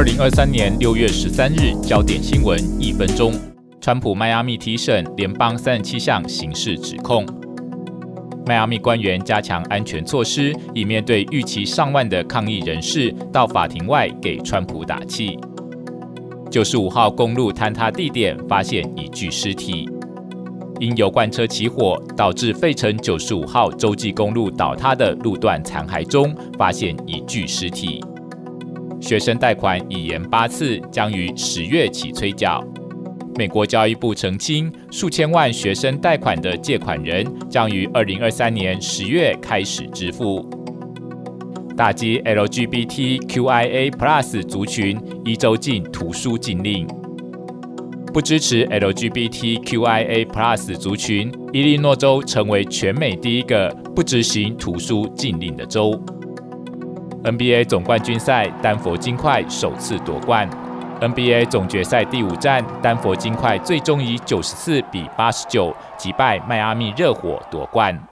二零二三年六月十三日，焦点新闻一分钟。川普迈阿密提审联邦三十七项刑事指控。迈阿密官员加强安全措施，以面对预期上万的抗议人士到法庭外给川普打气。九十五号公路坍塌地点发现一具尸体，因油罐车起火导致费城九十五号洲际公路倒塌的路段残骸中发现一具尸体。学生贷款已延八次，将于十月起催缴。美国教育部澄清，数千万学生贷款的借款人将于二零二三年十月开始支付。打击 LGBTQIA+ 族群，一周禁图书禁令。不支持 LGBTQIA+ 族群，伊利诺州成为全美第一个不执行图书禁令的州。NBA 总冠军赛，丹佛金块首次夺冠。NBA 总决赛第五战，丹佛金块最终以九十四比八十九击败迈阿密热火夺冠。